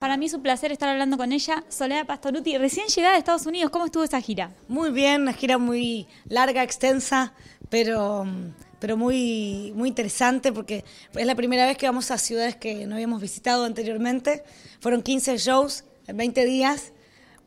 Para mí es un placer estar hablando con ella, Soledad Pastoruti, recién llegada de Estados Unidos. ¿Cómo estuvo esa gira? Muy bien, una gira muy larga, extensa, pero, pero muy, muy interesante porque es la primera vez que vamos a ciudades que no habíamos visitado anteriormente. Fueron 15 shows en 20 días,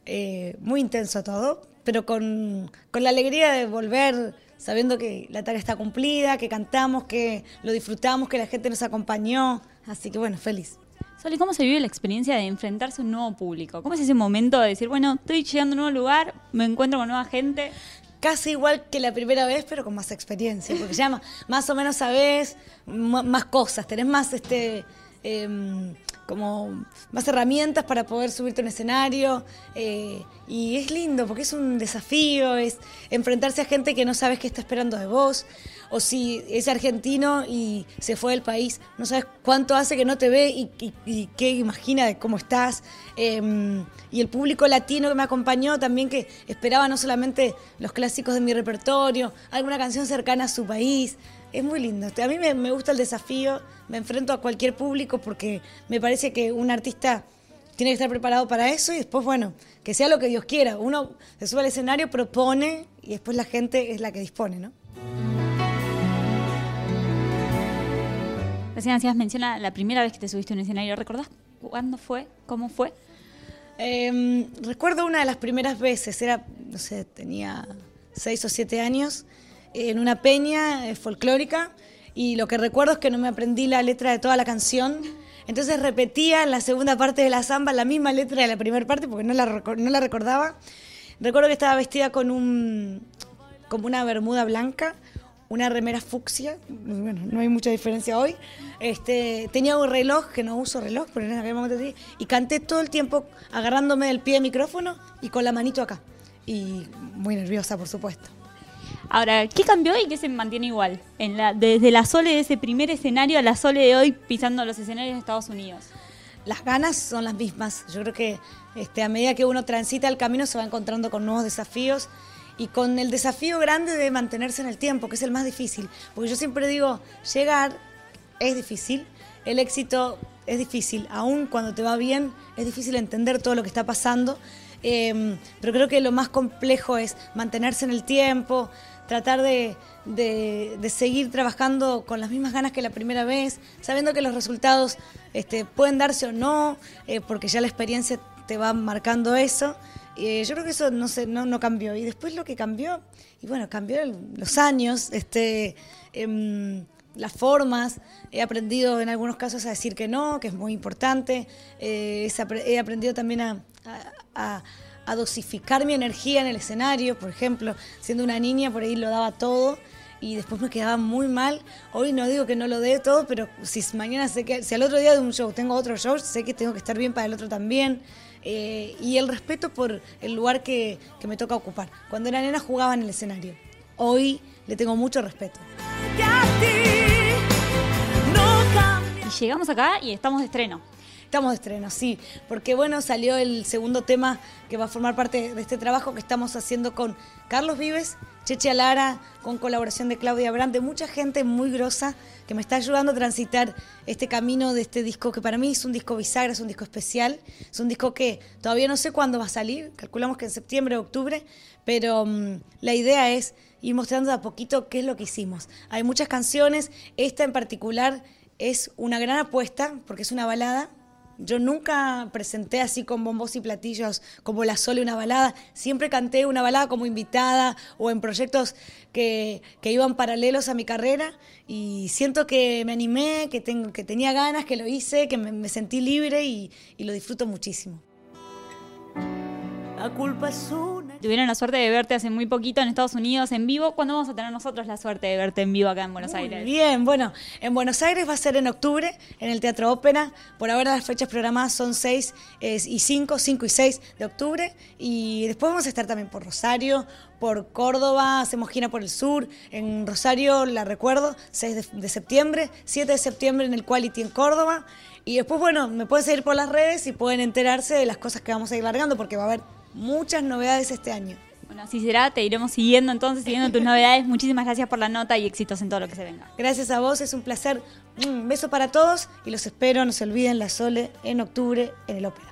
eh, muy intenso todo, pero con, con la alegría de volver sabiendo que la tarea está cumplida, que cantamos, que lo disfrutamos, que la gente nos acompañó. Así que bueno, feliz. Soli, ¿cómo se vive la experiencia de enfrentarse a un nuevo público? ¿Cómo es ese momento de decir, bueno, estoy llegando a un nuevo lugar, me encuentro con nueva gente? Casi igual que la primera vez, pero con más experiencia, porque ya más o menos sabes más cosas, tenés más este em, como más herramientas para poder subirte a un escenario eh, y es lindo porque es un desafío, es enfrentarse a gente que no sabes qué está esperando de vos o si es argentino y se fue del país, no sabes cuánto hace que no te ve y, qué imagina de cómo estás. Em, y el público latino que me acompañó también que esperaba no solamente los clásicos de mi repertorio, alguna canción cercana a su país. Es muy lindo. A mí me, gusta el desafío, me enfrento a cualquier público porque me parece que un artista tiene que estar preparado para eso y después, bueno, que sea lo que Dios quiera. Uno se sube al escenario, propone y después la gente es la que dispone, ¿no? Recién hacías menciona la primera vez que te subiste a un escenario. ¿Recordás cuándo fue? ¿Cómo fue? Em, recuerdo una de las primeras veces, era, no sé, tenía seis o siete años, en una peña eh, folclórica, y lo que recuerdo es que no me aprendí la letra de toda la canción. Entonces repetía en la segunda parte de la samba la misma letra de la primera parte porque no la, no la recordaba. Recuerdo que estaba vestida con un como una bermuda blanca, una remera fucsia, bueno, no hay mucha diferencia hoy. Este, tenía un reloj, que no uso reloj, pero en aquel momento sí, y canté todo el tiempo agarrándome del pie del micrófono y con la manito acá. Y muy nerviosa, por supuesto. Ahora, ¿qué cambió y qué se mantiene igual? Desde la Sole de ese primer escenario a la Sole de hoy pisando los escenarios de Estados Unidos. Las ganas son las mismas. Yo creo que este, a medida que uno transita el camino se va encontrando con nuevos desafíos y con el desafío grande de mantenerse en el tiempo, que es el más difícil. Porque yo siempre digo, llegar es difícil, el éxito es difícil, aún cuando te va bien es difícil entender todo lo que está pasando, em, pero creo que lo más complejo es mantenerse en el tiempo, tratar de, seguir trabajando con las mismas ganas que la primera vez, sabiendo que los resultados este, pueden darse o no, eh, porque ya la experiencia te va marcando eso. Eh, yo creo que eso no, sé, no, no, cambió. Y después lo que cambió, y bueno, cambió los años, este, em, las formas. He aprendido en algunos casos a decir que no, que es muy importante. Eh, he aprendido también a, a, dosificar mi energía en el escenario. Por ejemplo, siendo una niña, por ahí lo daba todo y después me quedaba muy mal. Hoy no digo que no lo dé todo, pero si mañana sé que, si al otro día de un show tengo otro show, sé que tengo que estar bien para el otro también. Eh, y el respeto por el lugar que, que me toca ocupar. Cuando era nena jugaba en el escenario. Hoy le tengo mucho respeto. Y llegamos acá y estamos de estreno. Estamos de estreno, sí, porque bueno, salió el segundo tema que va a formar parte de este trabajo que estamos haciendo con Carlos Vives, Cheche Alara, con colaboración de Claudia Brandt, de mucha gente muy grosa que me está ayudando a transitar este camino de este disco que para mí es un disco bisagra, es un disco especial, es un disco que todavía no sé cuándo va a salir, calculamos que en septiembre o octubre, pero mm, la idea es ir mostrando de a poquito qué es lo que hicimos. Hay muchas canciones, esta en particular es una gran apuesta porque es una balada yo nunca presenté así con bombos y platillos como La Sole una balada. Siempre canté una balada como invitada o en proyectos que, iban paralelos a mi carrera y siento que me animé, que, que tenía ganas, que lo hice, que me, sentí libre y lo disfruto muchísimo. La culpa es. Tuvieron la suerte de verte hace muy poquito en Estados Unidos en vivo. ¿Cuándo vamos a tener nosotros la suerte de verte en vivo acá en Buenos Aires? Bien, bueno, en Buenos Aires va a ser en octubre, en el Teatro Ópera. Por ahora las fechas programadas son 6 y 5, 5 y 6 de octubre. Y después vamos a estar también por Rosario, por Córdoba, hacemos gira por el sur. En Rosario, la recuerdo, 6 de, de septiembre, 7 de septiembre en el Quality en Córdoba. Y después, bueno, me pueden seguir por las redes y pueden enterarse de las cosas que vamos a ir largando porque va a haber muchas novedades este año. Bueno, así será, te iremos siguiendo entonces, siguiendo tus novedades. Muchísimas gracias por la nota y éxitos en todo lo que se venga. Gracias a vos, es un placer. Un beso para todos y los espero, no se olviden, la Sole en octubre en el Ópera.